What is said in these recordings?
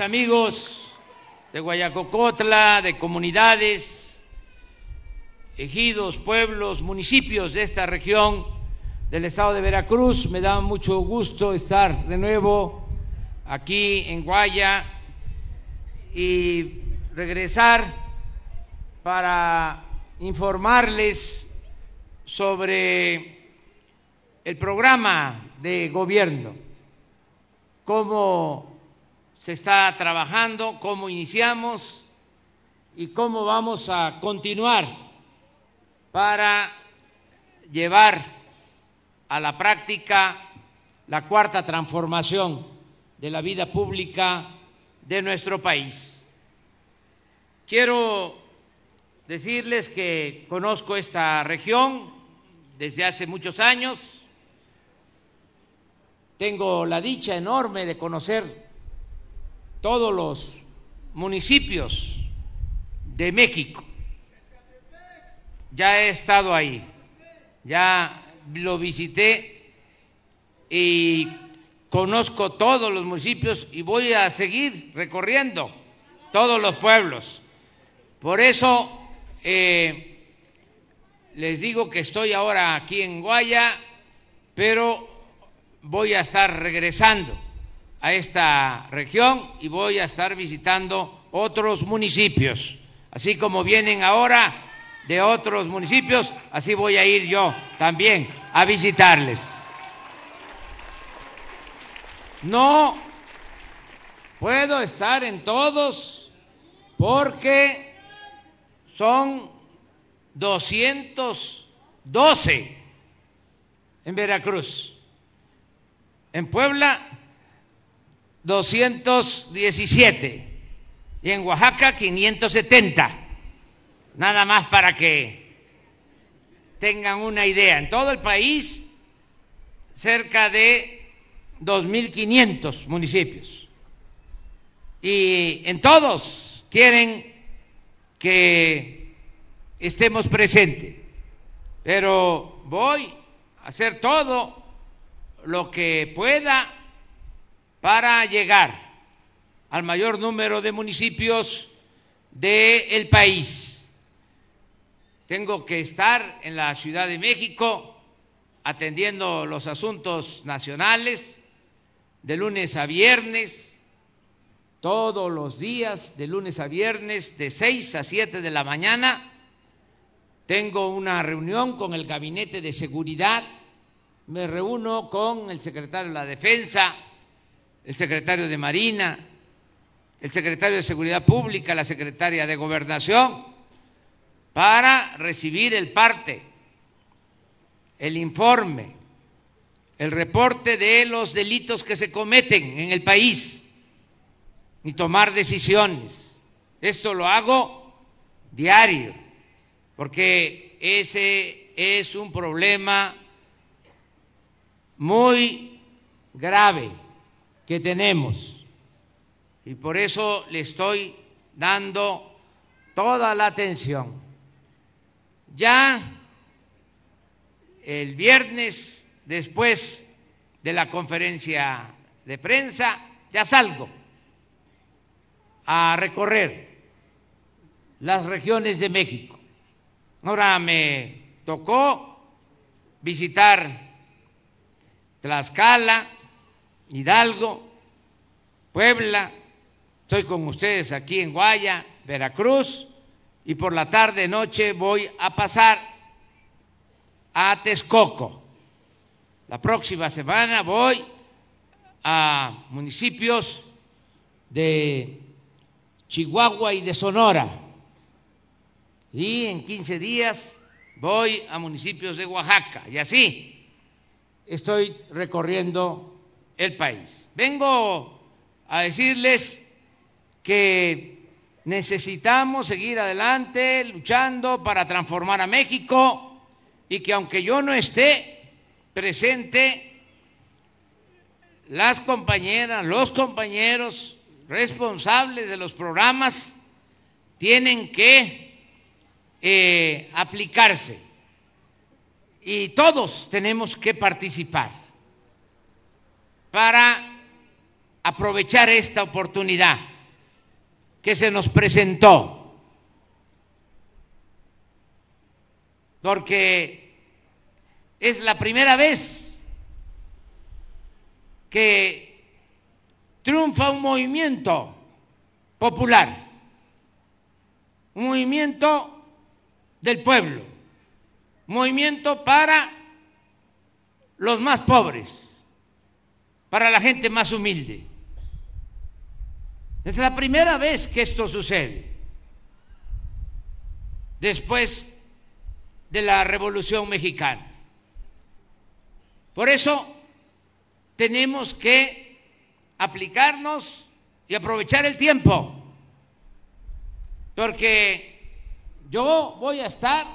amigos de Guayacocotla, de comunidades, ejidos, pueblos, municipios de esta región del estado de Veracruz. Me da mucho gusto estar de nuevo aquí en Guaya y regresar para informarles sobre el programa de gobierno, cómo se está trabajando, cómo iniciamos y cómo vamos a continuar para llevar a la práctica la cuarta transformación de la vida pública de nuestro país. Quiero decirles que conozco esta región desde hace muchos años, tengo la dicha enorme de conocer todos los municipios de México. Ya he estado ahí, ya lo visité y conozco todos los municipios y voy a seguir recorriendo todos los pueblos. Por eso eh, les digo que estoy ahora aquí en Guaya, pero voy a estar regresando a esta región y voy a estar visitando otros municipios. Así como vienen ahora de otros municipios, así voy a ir yo también a visitarles. No puedo estar en todos porque son 212 en Veracruz. En Puebla 217 y en Oaxaca 570. Nada más para que tengan una idea. En todo el país, cerca de 2.500 municipios. Y en todos quieren que estemos presentes. Pero voy a hacer todo lo que pueda para llegar al mayor número de municipios del país. Tengo que estar en la Ciudad de México atendiendo los asuntos nacionales de lunes a viernes, todos los días, de lunes a viernes, de 6 a 7 de la mañana. Tengo una reunión con el Gabinete de Seguridad, me reúno con el secretario de la Defensa, el secretario de Marina, el secretario de Seguridad Pública, la secretaria de Gobernación, para recibir el parte, el informe, el reporte de los delitos que se cometen en el país y tomar decisiones. Esto lo hago diario, porque ese es un problema muy grave que tenemos. Y por eso le estoy dando toda la atención. Ya el viernes, después de la conferencia de prensa, ya salgo a recorrer las regiones de México. Ahora me tocó visitar Tlaxcala, Hidalgo, Puebla, estoy con ustedes aquí en Guaya, Veracruz, y por la tarde, noche voy a pasar a Texcoco. La próxima semana voy a municipios de Chihuahua y de Sonora. Y en 15 días voy a municipios de Oaxaca. Y así estoy recorriendo el país. Vengo a decirles que necesitamos seguir adelante luchando para transformar a México y que aunque yo no esté presente, las compañeras, los compañeros responsables de los programas tienen que eh, aplicarse y todos tenemos que participar para aprovechar esta oportunidad que se nos presentó, porque es la primera vez que triunfa un movimiento popular, un movimiento del pueblo, movimiento para los más pobres, para la gente más humilde. Es la primera vez que esto sucede, después de la Revolución Mexicana. Por eso tenemos que aplicarnos y aprovechar el tiempo, porque yo voy a estar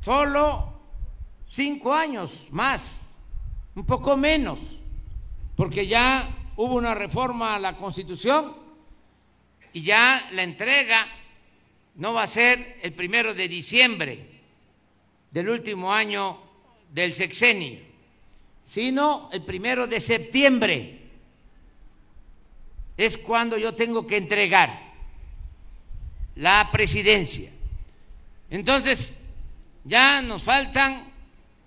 solo cinco años más, un poco menos, porque ya hubo una reforma a la Constitución y ya la entrega no va a ser el primero de diciembre del último año del sexenio, sino el primero de septiembre. Es cuando yo tengo que entregar la presidencia. Entonces, ya nos faltan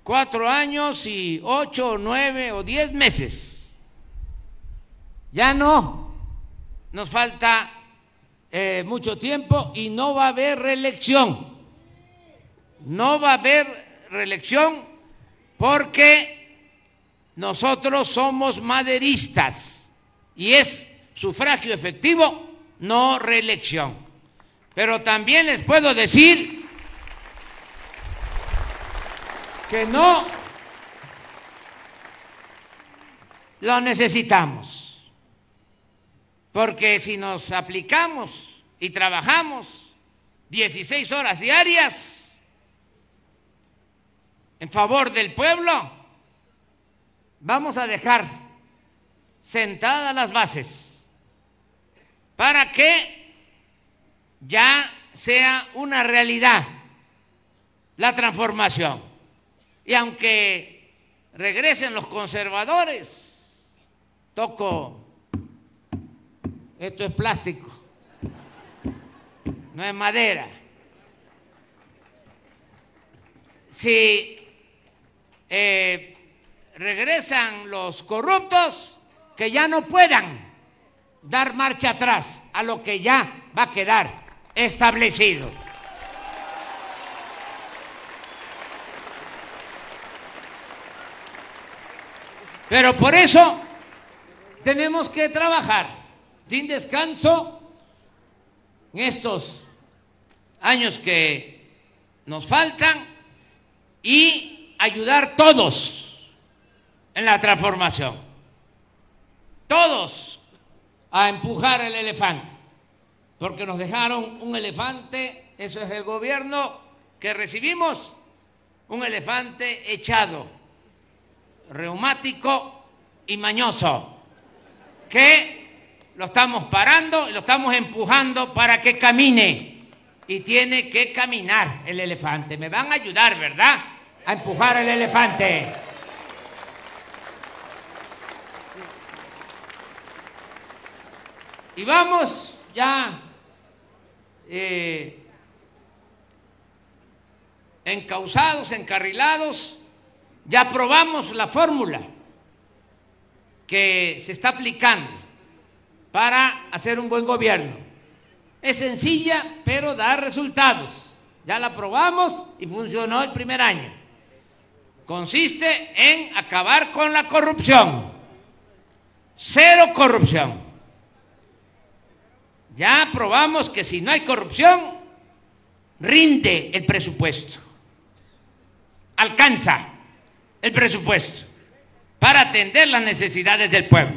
cuatro años y ocho nueve o diez meses. Ya no, nos falta eh, mucho tiempo y no va a haber reelección. No va a haber reelección porque nosotros somos maderistas y es sufragio efectivo, no reelección. Pero también les puedo decir que no lo necesitamos. Porque si nos aplicamos y trabajamos 16 horas diarias en favor del pueblo, vamos a dejar sentadas las bases para que ya sea una realidad la transformación. Y aunque regresen los conservadores, toco, esto es plástico, no es madera. Si eh, regresan los corruptos, que ya no puedan dar marcha atrás a lo que ya va a quedar establecido. Pero por eso tenemos que trabajar sin descanso en estos años que nos faltan y ayudar todos en la transformación. Todos a empujar el elefante, porque nos dejaron un elefante, eso es el gobierno que recibimos, un elefante echado reumático y mañoso, que lo estamos parando y lo estamos empujando para que camine. Y tiene que caminar el elefante. Me van a ayudar, ¿verdad? A empujar el elefante. Y vamos ya eh, encausados, encarrilados ya probamos la fórmula que se está aplicando para hacer un buen gobierno. Es sencilla, pero da resultados. Ya la probamos y funcionó el primer año. Consiste en acabar con la corrupción. Cero corrupción. Ya probamos que si no hay corrupción, rinde el presupuesto. Alcanza el presupuesto para atender las necesidades del pueblo,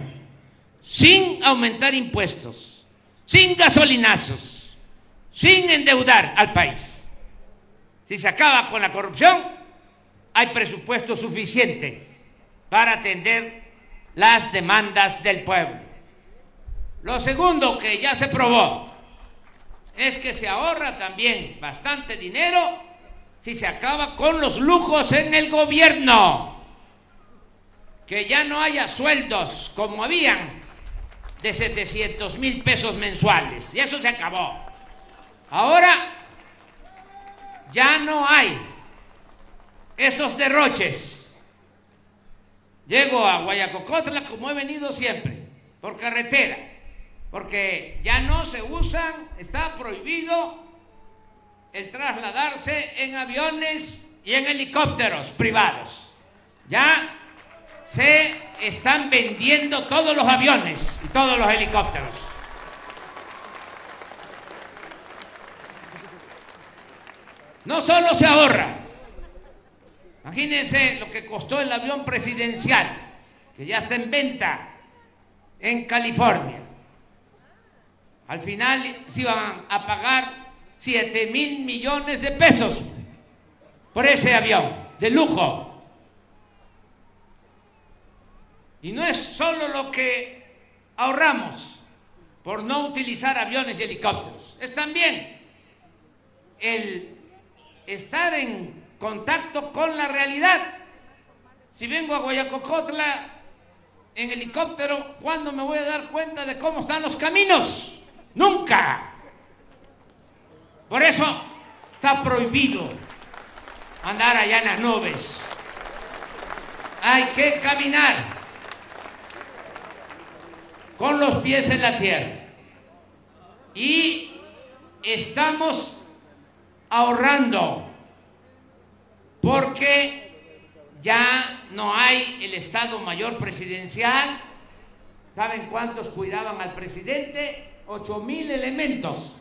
sin aumentar impuestos, sin gasolinazos, sin endeudar al país. Si se acaba con la corrupción, hay presupuesto suficiente para atender las demandas del pueblo. Lo segundo que ya se probó es que se ahorra también bastante dinero si se acaba con los lujos en el gobierno. que ya no haya sueldos como habían de 700 mil pesos mensuales. Y eso se acabó. Ahora ya no hay esos derroches. Llego a Guayacocotla como he venido siempre, por carretera, porque ya no se usan, está prohibido el trasladarse en aviones y en helicópteros privados. Ya se están vendiendo todos los aviones y todos los helicópteros. No solo se ahorra, imagínense lo que costó el avión presidencial, que ya está en venta en California. Al final se iban a pagar 7 mil millones de pesos por ese avión de lujo. Y no es solo lo que ahorramos por no utilizar aviones y helicópteros, es también el estar en contacto con la realidad. Si vengo a Guayacocotla en helicóptero, ¿cuándo me voy a dar cuenta de cómo están los caminos? Nunca. Por eso está prohibido andar allá en las nubes. Hay que caminar con los pies en la tierra. Y estamos ahorrando porque ya no hay el Estado Mayor Presidencial. ¿Saben cuántos cuidaban al presidente? Ocho mil elementos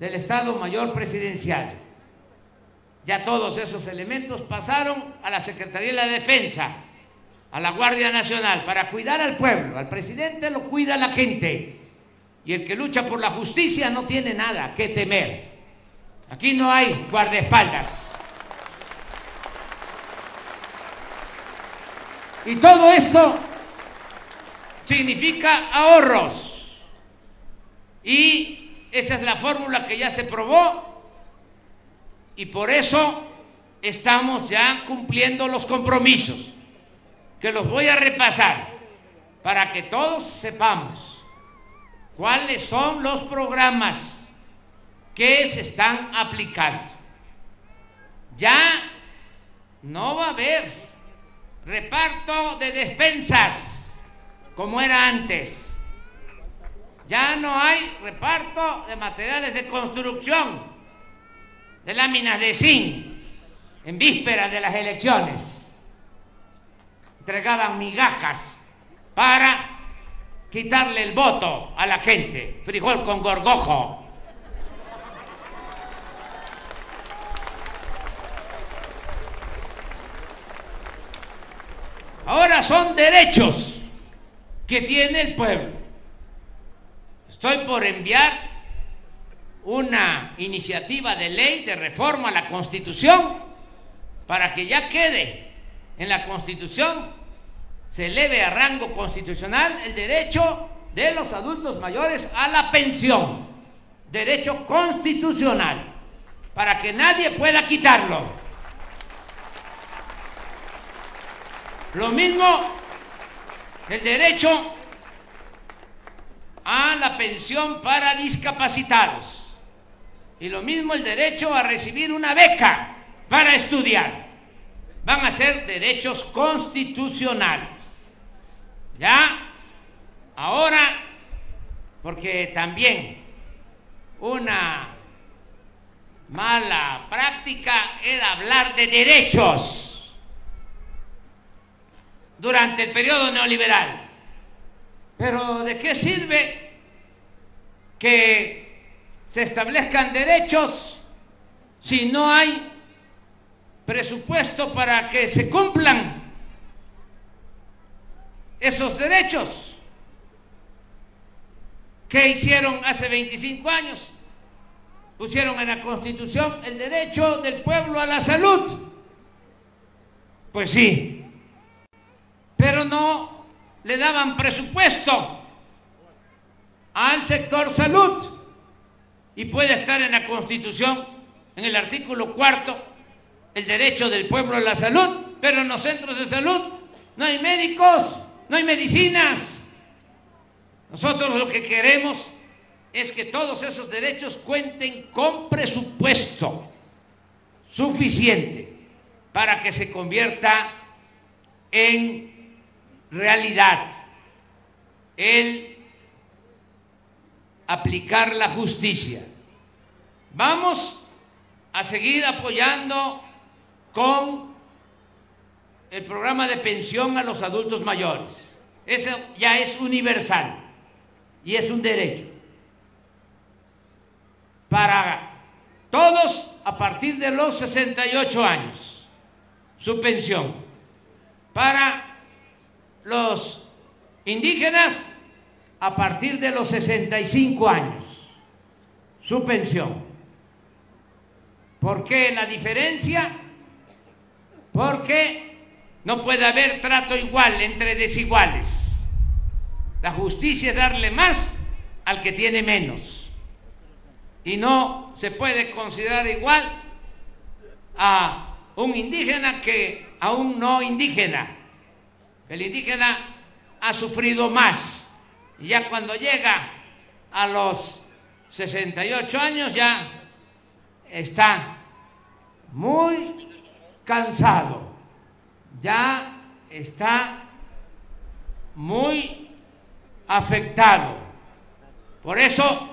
del Estado Mayor Presidencial. Ya todos esos elementos pasaron a la Secretaría de la Defensa a la Guardia Nacional para cuidar al pueblo. Al presidente lo cuida la gente. Y el que lucha por la justicia no tiene nada que temer. Aquí no hay guardaespaldas. Y todo esto significa ahorros. Y esa es la fórmula que ya se probó. Y por eso estamos ya cumpliendo los compromisos que los voy a repasar para que todos sepamos cuáles son los programas que se están aplicando. Ya no va a haber reparto de despensas como era antes. Ya no hay reparto de materiales de construcción, de láminas de zinc, en vísperas de las elecciones entregaban migajas para quitarle el voto a la gente, frijol con gorgojo. Ahora son derechos que tiene el pueblo. Estoy por enviar una iniciativa de ley de reforma a la Constitución para que ya quede en la Constitución se eleve a rango constitucional el derecho de los adultos mayores a la pensión, derecho constitucional, para que nadie pueda quitarlo. Lo mismo el derecho a la pensión para discapacitados y lo mismo el derecho a recibir una beca para estudiar van a ser derechos constitucionales. ¿Ya? Ahora, porque también una mala práctica era hablar de derechos durante el periodo neoliberal. Pero ¿de qué sirve que se establezcan derechos si no hay presupuesto para que se cumplan esos derechos que hicieron hace 25 años. Pusieron en la Constitución el derecho del pueblo a la salud. Pues sí, pero no le daban presupuesto al sector salud. Y puede estar en la Constitución, en el artículo cuarto, el derecho del pueblo a la salud, pero en los centros de salud no hay médicos, no hay medicinas. Nosotros lo que queremos es que todos esos derechos cuenten con presupuesto suficiente para que se convierta en realidad el aplicar la justicia. Vamos a seguir apoyando con el programa de pensión a los adultos mayores. Eso ya es universal y es un derecho para todos a partir de los 68 años, su pensión. Para los indígenas a partir de los 65 años, su pensión. ¿Por qué la diferencia? Porque no puede haber trato igual entre desiguales. La justicia es darle más al que tiene menos. Y no se puede considerar igual a un indígena que a un no indígena. El indígena ha sufrido más. Y ya cuando llega a los 68 años ya está muy cansado, ya está muy afectado. Por eso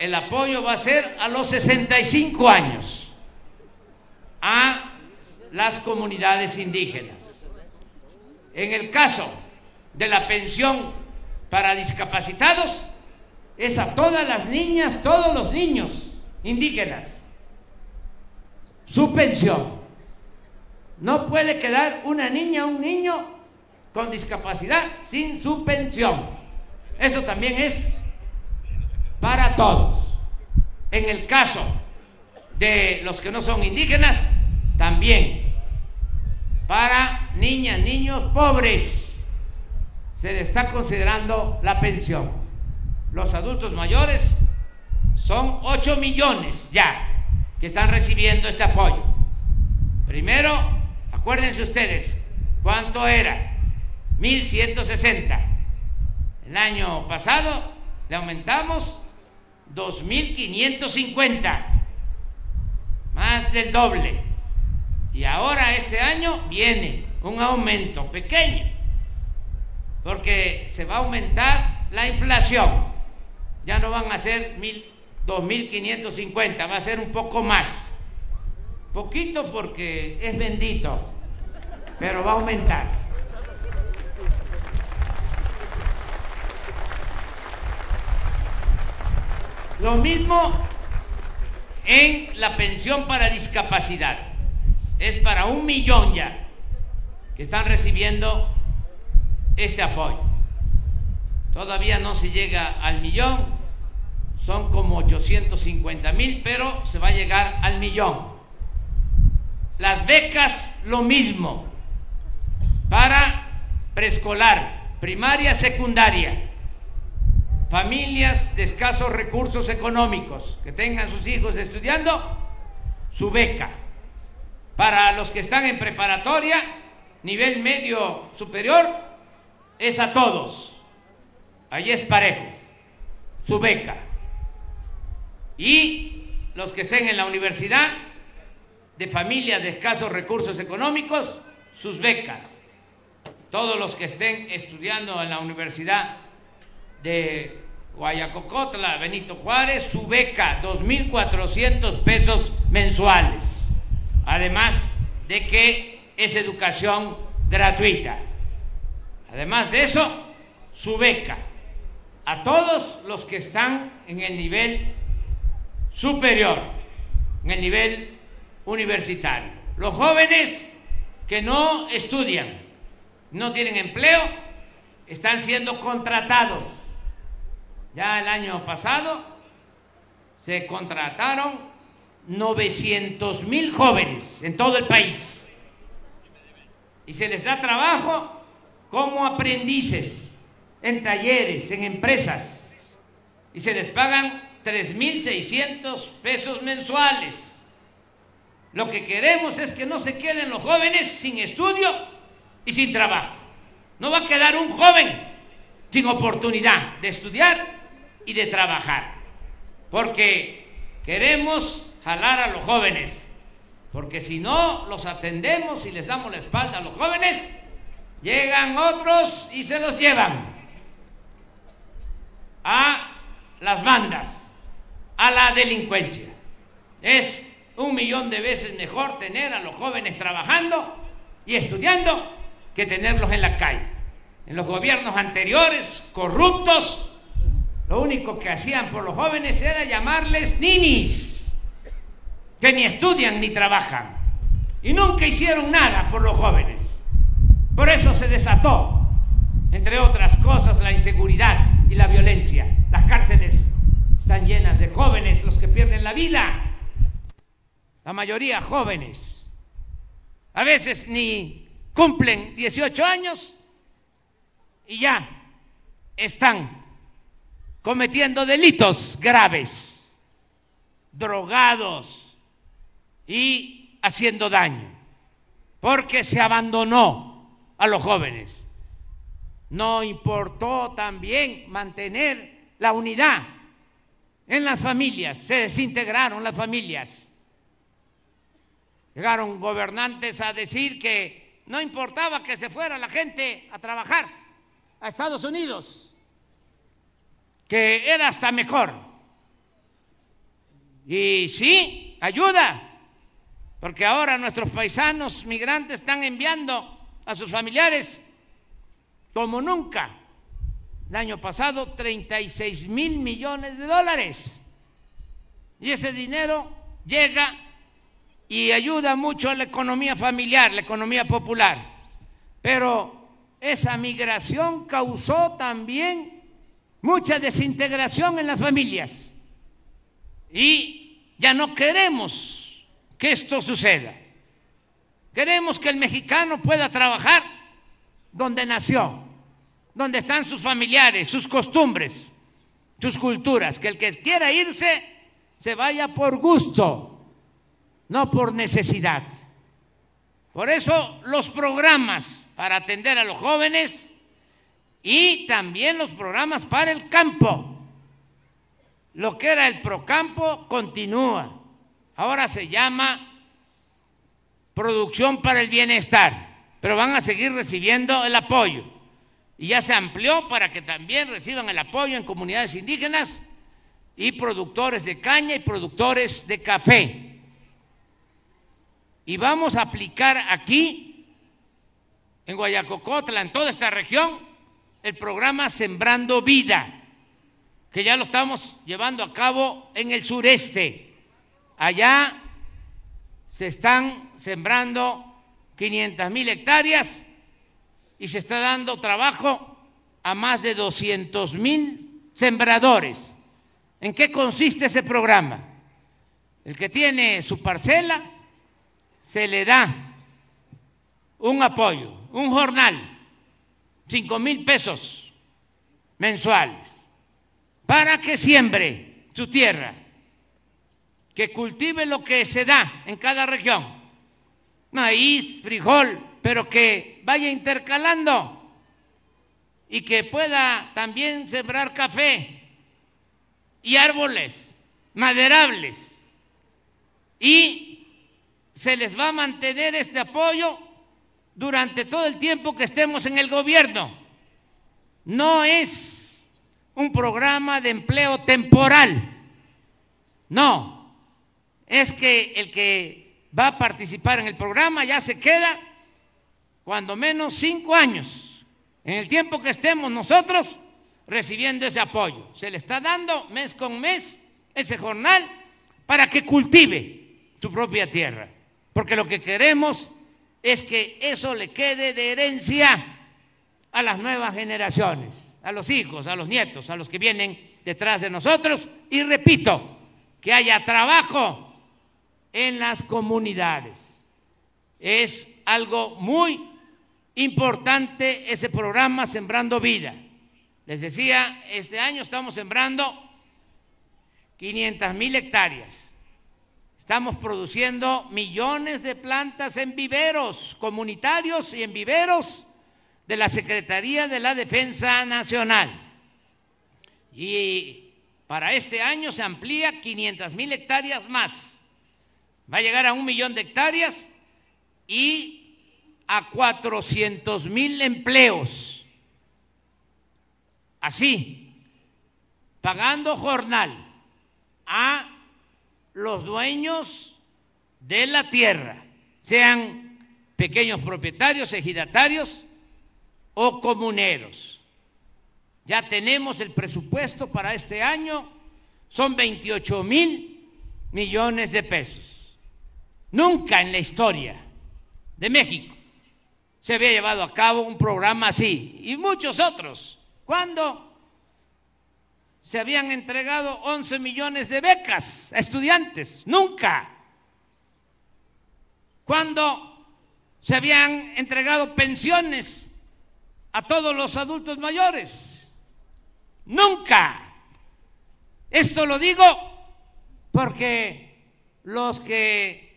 el apoyo va a ser a los 65 años a las comunidades indígenas. En el caso de la pensión para discapacitados, es a todas las niñas, todos los niños indígenas. Su pensión. No puede quedar una niña o un niño con discapacidad sin su pensión. Eso también es para todos. En el caso de los que no son indígenas, también para niñas, niños pobres se le está considerando la pensión. Los adultos mayores son 8 millones ya que están recibiendo este apoyo. Primero, acuérdense ustedes, ¿cuánto era? 1160. El año pasado le aumentamos 2.550, más del doble. Y ahora este año viene un aumento pequeño, porque se va a aumentar la inflación. Ya no van a ser 2.550, va a ser un poco más. Poquito porque es bendito, pero va a aumentar. Lo mismo en la pensión para discapacidad. Es para un millón ya que están recibiendo este apoyo. Todavía no se llega al millón, son como 850 mil, pero se va a llegar al millón. Las becas, lo mismo, para preescolar, primaria, secundaria familias de escasos recursos económicos que tengan sus hijos estudiando, su beca. Para los que están en preparatoria, nivel medio superior, es a todos. Allí es parejo, su beca. Y los que estén en la universidad, de familias de escasos recursos económicos, sus becas. Todos los que estén estudiando en la universidad de Guayacocotla, Benito Juárez, su beca, 2.400 pesos mensuales. Además de que es educación gratuita. Además de eso, su beca a todos los que están en el nivel superior, en el nivel universitario. Los jóvenes que no estudian, no tienen empleo, están siendo contratados ya el año pasado se contrataron 900 mil jóvenes en todo el país y se les da trabajo como aprendices en talleres, en empresas y se les pagan 3.600 pesos mensuales. Lo que queremos es que no se queden los jóvenes sin estudio y sin trabajo. No va a quedar un joven sin oportunidad de estudiar y de trabajar. Porque queremos jalar a los jóvenes. Porque si no los atendemos y les damos la espalda a los jóvenes, llegan otros y se los llevan a las bandas, a la delincuencia. Es un millón de veces mejor tener a los jóvenes trabajando y estudiando que tenerlos en la calle. En los gobiernos anteriores, corruptos, lo único que hacían por los jóvenes era llamarles ninis, que ni estudian ni trabajan. Y nunca hicieron nada por los jóvenes. Por eso se desató, entre otras cosas, la inseguridad y la violencia. Las cárceles están llenas de jóvenes, los que pierden la vida. La mayoría jóvenes. A veces ni cumplen 18 años y ya están cometiendo delitos graves, drogados y haciendo daño, porque se abandonó a los jóvenes. No importó también mantener la unidad en las familias, se desintegraron las familias. Llegaron gobernantes a decir que no importaba que se fuera la gente a trabajar a Estados Unidos, que era hasta mejor. Y sí, ayuda, porque ahora nuestros paisanos migrantes están enviando a sus familiares como nunca. El año pasado 36 mil millones de dólares. Y ese dinero llega y ayuda mucho a la economía familiar, la economía popular. Pero esa migración causó también mucha desintegración en las familias. Y ya no queremos que esto suceda. Queremos que el mexicano pueda trabajar donde nació, donde están sus familiares, sus costumbres, sus culturas, que el que quiera irse se vaya por gusto, no por necesidad. Por eso los programas para atender a los jóvenes y también los programas para el campo. Lo que era el procampo continúa. Ahora se llama producción para el bienestar, pero van a seguir recibiendo el apoyo y ya se amplió para que también reciban el apoyo en comunidades indígenas y productores de caña y productores de café. Y vamos a aplicar aquí, en Guayacocotla, en toda esta región, el programa Sembrando Vida, que ya lo estamos llevando a cabo en el sureste. Allá se están sembrando 500 mil hectáreas y se está dando trabajo a más de 200 mil sembradores. ¿En qué consiste ese programa? El que tiene su parcela se le da un apoyo, un jornal, cinco mil pesos mensuales, para que siembre su tierra, que cultive lo que se da en cada región, maíz, frijol, pero que vaya intercalando y que pueda también sembrar café y árboles maderables. Y se les va a mantener este apoyo durante todo el tiempo que estemos en el gobierno. No es un programa de empleo temporal. No, es que el que va a participar en el programa ya se queda cuando menos cinco años, en el tiempo que estemos nosotros recibiendo ese apoyo. Se le está dando mes con mes ese jornal para que cultive su propia tierra, porque lo que queremos es que eso le quede de herencia a las nuevas generaciones, a los hijos, a los nietos, a los que vienen detrás de nosotros. Y repito, que haya trabajo en las comunidades. Es algo muy importante ese programa Sembrando Vida. Les decía, este año estamos sembrando 500 mil hectáreas. Estamos produciendo millones de plantas en viveros comunitarios y en viveros de la Secretaría de la Defensa Nacional. Y para este año se amplía 500 mil hectáreas más. Va a llegar a un millón de hectáreas y a 400 mil empleos. Así, pagando jornal a los dueños de la tierra, sean pequeños propietarios, ejidatarios o comuneros. Ya tenemos el presupuesto para este año, son 28 mil millones de pesos. Nunca en la historia de México se había llevado a cabo un programa así y muchos otros. ¿Cuándo? se habían entregado 11 millones de becas a estudiantes, nunca. Cuando se habían entregado pensiones a todos los adultos mayores, nunca. Esto lo digo porque los que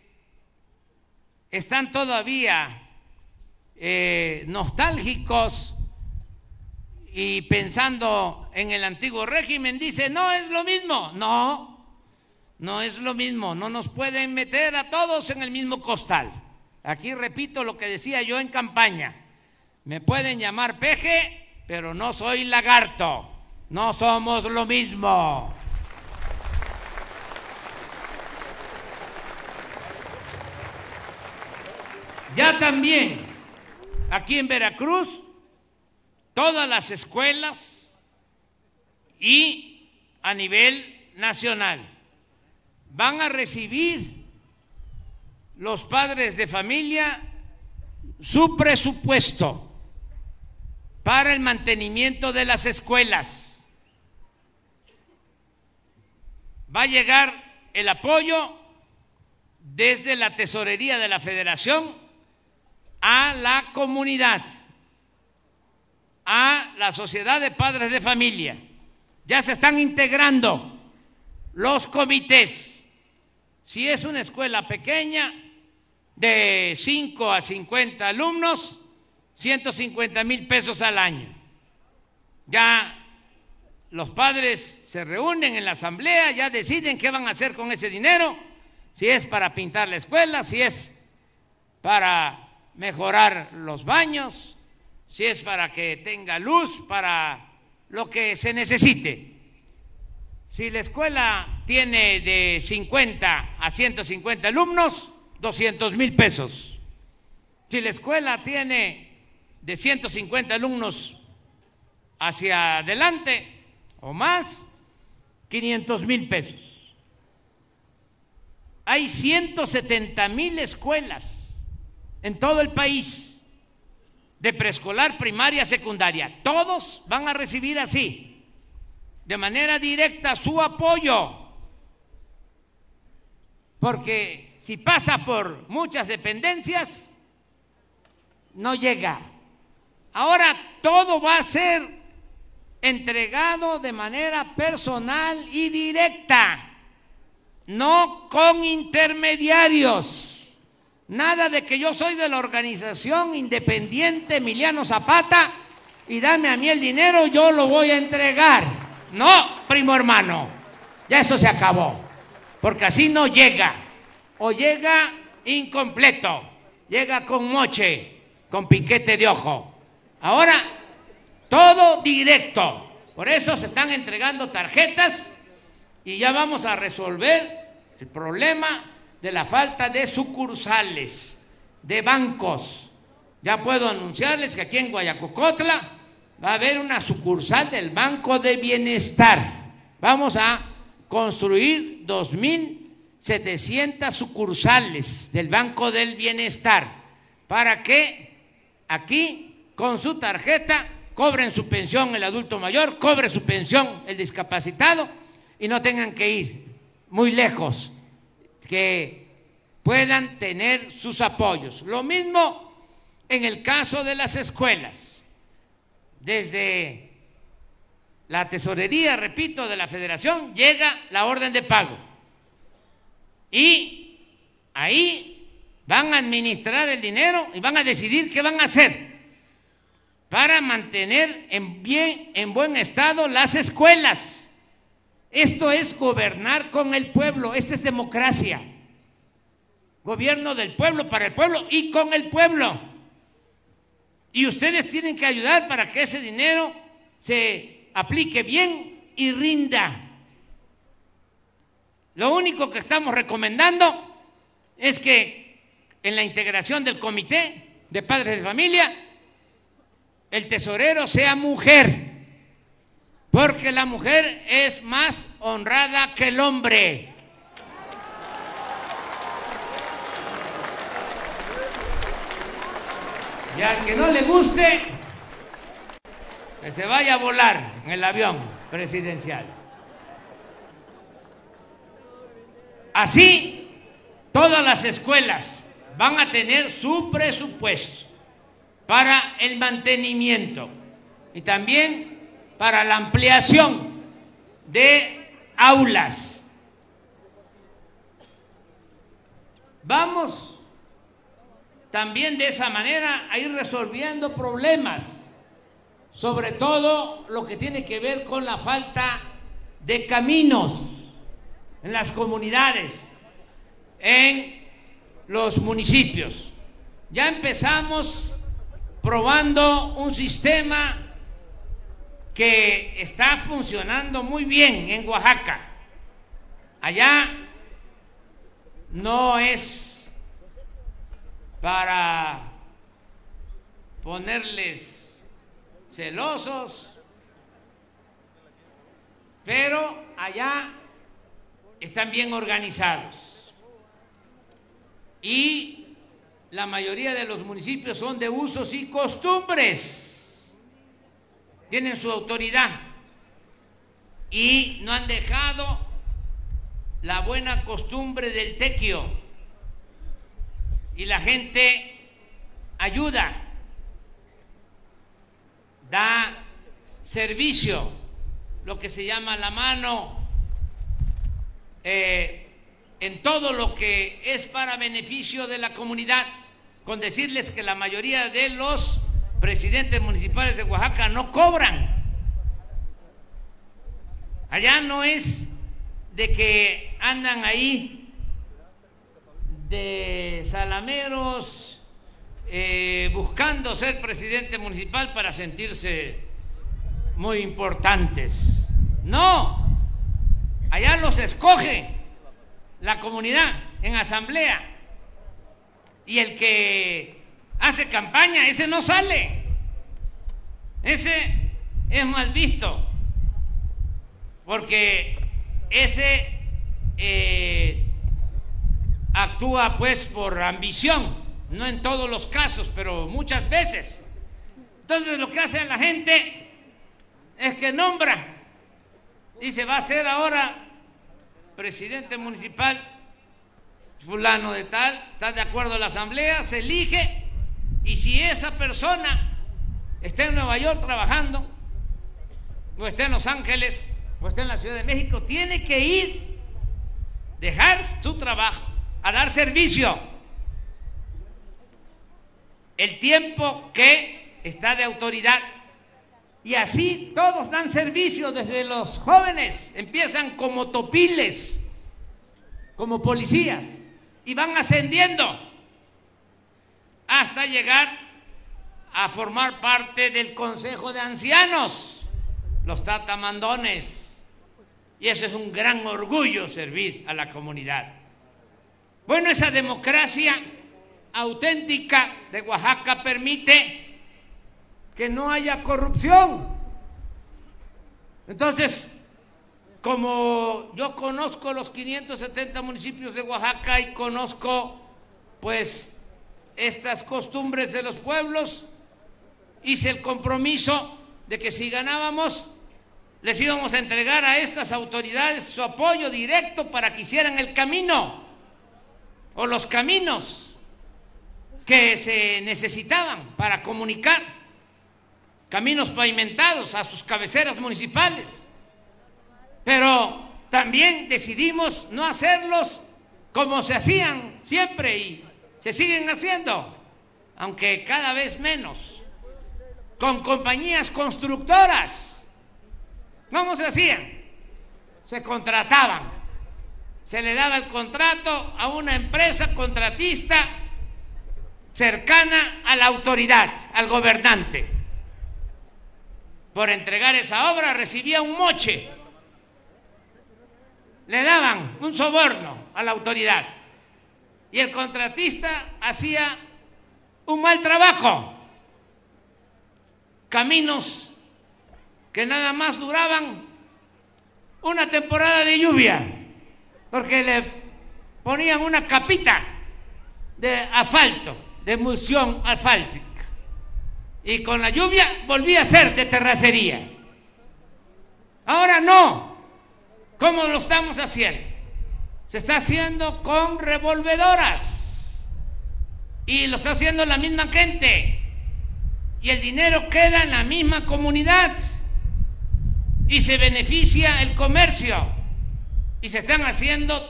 están todavía eh, nostálgicos y pensando en el antiguo régimen dice, no es lo mismo. No, no es lo mismo. No nos pueden meter a todos en el mismo costal. Aquí repito lo que decía yo en campaña. Me pueden llamar peje, pero no soy lagarto. No somos lo mismo. Ya también, aquí en Veracruz, todas las escuelas y a nivel nacional van a recibir los padres de familia su presupuesto para el mantenimiento de las escuelas. Va a llegar el apoyo desde la tesorería de la federación a la comunidad a la sociedad de padres de familia. Ya se están integrando los comités. Si es una escuela pequeña, de 5 a 50 alumnos, 150 mil pesos al año. Ya los padres se reúnen en la asamblea, ya deciden qué van a hacer con ese dinero, si es para pintar la escuela, si es para mejorar los baños, si es para que tenga luz, para lo que se necesite. Si la escuela tiene de 50 a 150 alumnos, 200 mil pesos. Si la escuela tiene de 150 alumnos hacia adelante o más, 500 mil pesos. Hay 170 mil escuelas en todo el país de preescolar, primaria, secundaria. Todos van a recibir así, de manera directa, su apoyo. Porque si pasa por muchas dependencias, no llega. Ahora todo va a ser entregado de manera personal y directa, no con intermediarios. Nada de que yo soy de la organización independiente Emiliano Zapata y dame a mí el dinero, yo lo voy a entregar. No, primo hermano, ya eso se acabó, porque así no llega, o llega incompleto, llega con moche, con piquete de ojo. Ahora, todo directo. Por eso se están entregando tarjetas y ya vamos a resolver el problema de la falta de sucursales, de bancos. Ya puedo anunciarles que aquí en Guayacocotla va a haber una sucursal del Banco de Bienestar. Vamos a construir 2.700 sucursales del Banco del Bienestar para que aquí con su tarjeta cobren su pensión el adulto mayor, cobre su pensión el discapacitado y no tengan que ir muy lejos que puedan tener sus apoyos. Lo mismo en el caso de las escuelas. Desde la tesorería, repito, de la federación llega la orden de pago. Y ahí van a administrar el dinero y van a decidir qué van a hacer para mantener en bien, en buen estado las escuelas. Esto es gobernar con el pueblo, esta es democracia. Gobierno del pueblo, para el pueblo y con el pueblo. Y ustedes tienen que ayudar para que ese dinero se aplique bien y rinda. Lo único que estamos recomendando es que en la integración del comité de padres de familia, el tesorero sea mujer, porque la mujer es más honrada que el hombre. Y al que no le guste, que se vaya a volar en el avión presidencial. Así, todas las escuelas van a tener su presupuesto para el mantenimiento y también para la ampliación de aulas. Vamos también de esa manera a ir resolviendo problemas, sobre todo lo que tiene que ver con la falta de caminos en las comunidades, en los municipios. Ya empezamos probando un sistema que está funcionando muy bien en Oaxaca. Allá no es para ponerles celosos, pero allá están bien organizados. Y la mayoría de los municipios son de usos y costumbres, tienen su autoridad y no han dejado la buena costumbre del tequio. Y la gente ayuda, da servicio, lo que se llama la mano, eh, en todo lo que es para beneficio de la comunidad, con decirles que la mayoría de los presidentes municipales de Oaxaca no cobran. Allá no es de que andan ahí de salameros eh, buscando ser presidente municipal para sentirse muy importantes. No, allá los escoge la comunidad en asamblea y el que hace campaña, ese no sale, ese es mal visto, porque ese eh, actúa pues por ambición, no en todos los casos, pero muchas veces. Entonces lo que hace la gente es que nombra, dice, va a ser ahora presidente municipal fulano de tal, está de acuerdo a la asamblea, se elige y si esa persona está en Nueva York trabajando, o está en Los Ángeles, o está en la Ciudad de México, tiene que ir, dejar su trabajo a dar servicio. El tiempo que está de autoridad. Y así todos dan servicio desde los jóvenes. Empiezan como topiles, como policías, y van ascendiendo hasta llegar a formar parte del Consejo de Ancianos, los tatamandones. Y eso es un gran orgullo servir a la comunidad. Bueno, esa democracia auténtica de Oaxaca permite que no haya corrupción. Entonces, como yo conozco los 570 municipios de Oaxaca y conozco pues estas costumbres de los pueblos, hice el compromiso de que si ganábamos, les íbamos a entregar a estas autoridades su apoyo directo para que hicieran el camino o los caminos que se necesitaban para comunicar, caminos pavimentados a sus cabeceras municipales. Pero también decidimos no hacerlos como se hacían siempre y se siguen haciendo, aunque cada vez menos. con compañías constructoras. ¿Cómo se hacían? Se contrataban. Se le daba el contrato a una empresa contratista cercana a la autoridad, al gobernante. Por entregar esa obra recibía un moche. Le daban un soborno a la autoridad. Y el contratista hacía un mal trabajo. Caminos que nada más duraban una temporada de lluvia, porque le ponían una capita de asfalto, de emulsión asfáltica. Y con la lluvia volvía a ser de terracería. Ahora no. ¿Cómo lo estamos haciendo? Se está haciendo con revolvedoras y lo está haciendo la misma gente. Y el dinero queda en la misma comunidad. Y se beneficia el comercio. Y se están haciendo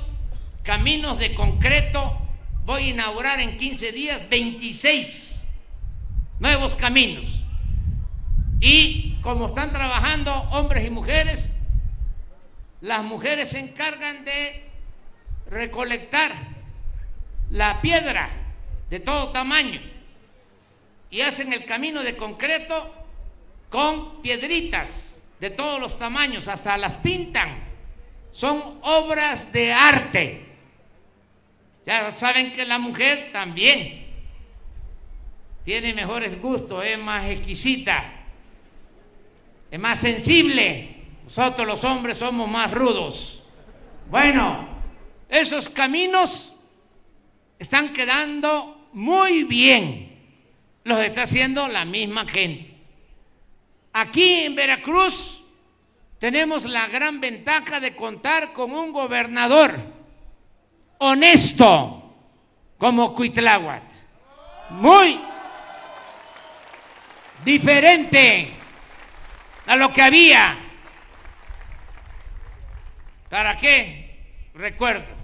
caminos de concreto. Voy a inaugurar en 15 días 26 nuevos caminos. Y como están trabajando hombres y mujeres, las mujeres se encargan de recolectar la piedra de todo tamaño y hacen el camino de concreto con piedritas de todos los tamaños, hasta las pintan. Son obras de arte. Ya saben que la mujer también tiene mejores gustos, es más exquisita, es más sensible. Nosotros los hombres somos más rudos. Bueno, esos caminos están quedando muy bien. Los está haciendo la misma gente. Aquí en Veracruz tenemos la gran ventaja de contar con un gobernador honesto como Cuitláhuac. Muy diferente a lo que había. ¿Para qué? Recuerdo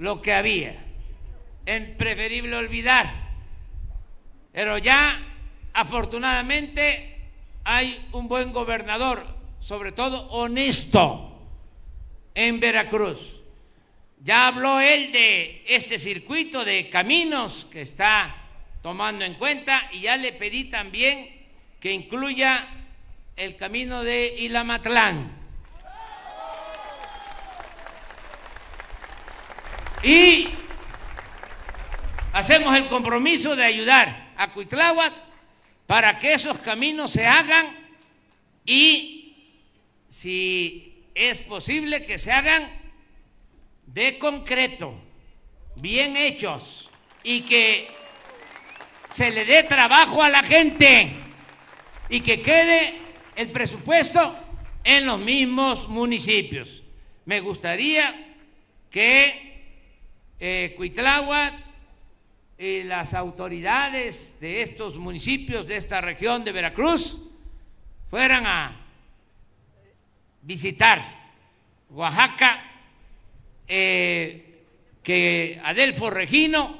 lo que había es preferible olvidar. Pero ya, afortunadamente, hay un buen gobernador, sobre todo honesto, en Veracruz. Ya habló él de este circuito de caminos que está tomando en cuenta y ya le pedí también que incluya el camino de Ilamatlán. Y hacemos el compromiso de ayudar a Cuitláhuac para que esos caminos se hagan y si es posible que se hagan de concreto, bien hechos y que se le dé trabajo a la gente y que quede el presupuesto en los mismos municipios. Me gustaría que eh, Cuitláhuac y las autoridades de estos municipios de esta región de Veracruz fueran a visitar Oaxaca, eh, que Adelfo Regino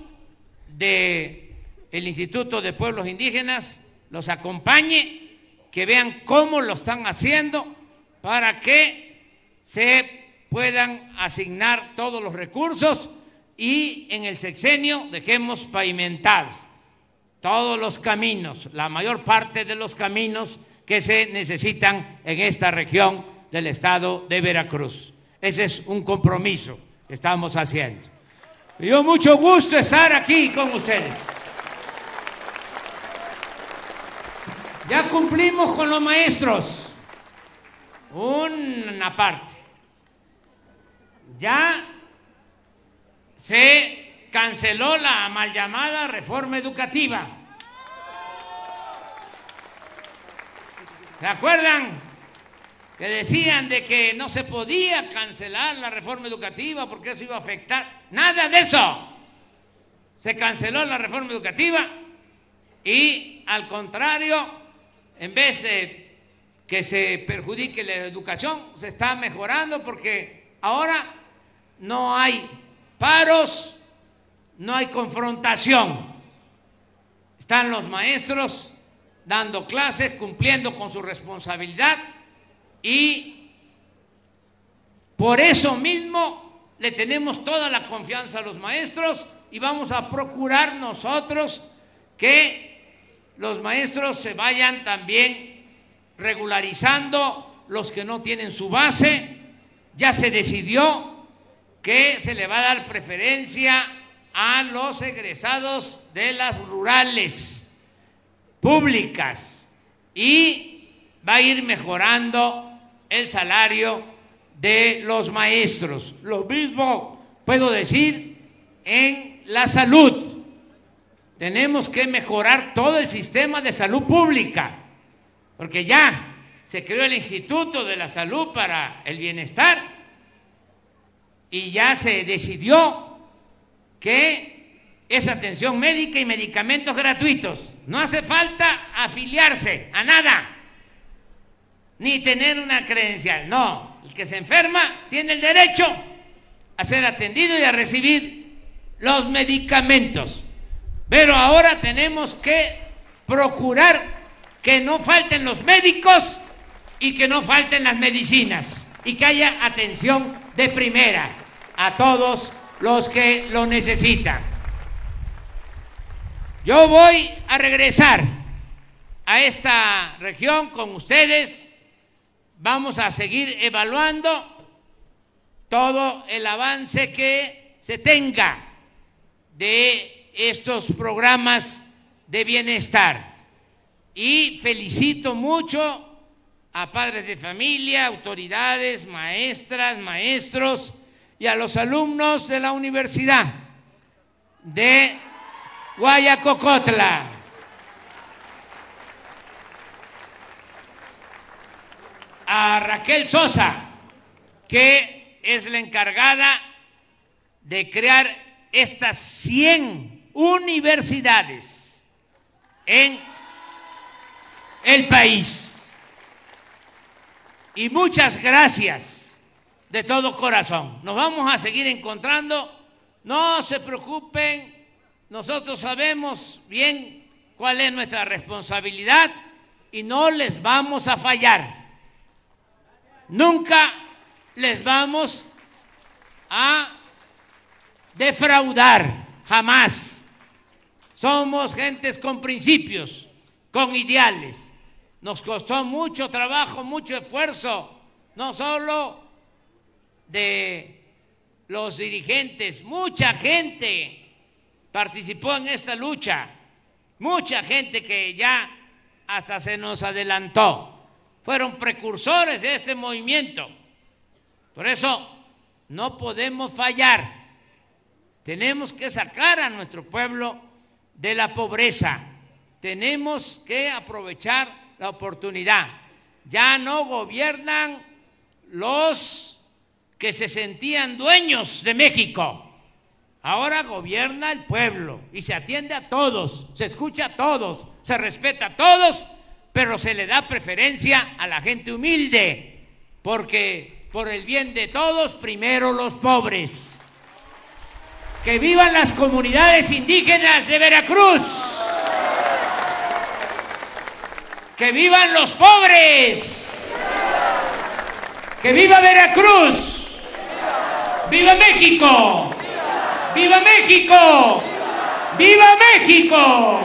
de el Instituto de Pueblos Indígenas los acompañe, que vean cómo lo están haciendo para que se puedan asignar todos los recursos y en el sexenio dejemos pavimentados todos los caminos, la mayor parte de los caminos que se necesitan en esta región del estado de Veracruz. Ese es un compromiso que estamos haciendo. Me dio mucho gusto estar aquí con ustedes. Ya cumplimos con los maestros. Una parte. Ya se canceló la mal llamada reforma educativa. ¿Se acuerdan? Que decían de que no se podía cancelar la reforma educativa porque eso iba a afectar. Nada de eso. Se canceló la reforma educativa y al contrario, en vez de que se perjudique la educación, se está mejorando porque ahora no hay paros, no hay confrontación. Están los maestros dando clases, cumpliendo con su responsabilidad y por eso mismo le tenemos toda la confianza a los maestros y vamos a procurar nosotros que los maestros se vayan también regularizando los que no tienen su base. Ya se decidió que se le va a dar preferencia a los egresados de las rurales públicas y va a ir mejorando el salario de los maestros. Lo mismo puedo decir en la salud. Tenemos que mejorar todo el sistema de salud pública, porque ya se creó el Instituto de la Salud para el Bienestar y ya se decidió que es atención médica y medicamentos gratuitos. No hace falta afiliarse a nada, ni tener una credencial. No, el que se enferma tiene el derecho a ser atendido y a recibir los medicamentos. Pero ahora tenemos que procurar que no falten los médicos y que no falten las medicinas y que haya atención de primera a todos los que lo necesitan. Yo voy a regresar a esta región con ustedes. Vamos a seguir evaluando todo el avance que se tenga de estos programas de bienestar. Y felicito mucho a padres de familia, autoridades, maestras, maestros y a los alumnos de la Universidad de Guayacocotla. A Raquel Sosa, que es la encargada de crear estas 100 universidades en el país. Y muchas gracias de todo corazón. Nos vamos a seguir encontrando. No se preocupen, nosotros sabemos bien cuál es nuestra responsabilidad y no les vamos a fallar. Nunca les vamos a defraudar, jamás. Somos gentes con principios, con ideales nos costó mucho trabajo, mucho esfuerzo, no solo de los dirigentes, mucha gente participó en esta lucha, mucha gente que ya hasta se nos adelantó, fueron precursores de este movimiento. Por eso no podemos fallar, tenemos que sacar a nuestro pueblo de la pobreza, tenemos que aprovechar la oportunidad. Ya no gobiernan los que se sentían dueños de México. Ahora gobierna el pueblo y se atiende a todos, se escucha a todos, se respeta a todos, pero se le da preferencia a la gente humilde, porque por el bien de todos, primero los pobres. Que vivan las comunidades indígenas de Veracruz. ¡Que vivan los pobres! ¡Que viva Veracruz! ¡Viva México! ¡Viva México! ¡Viva México!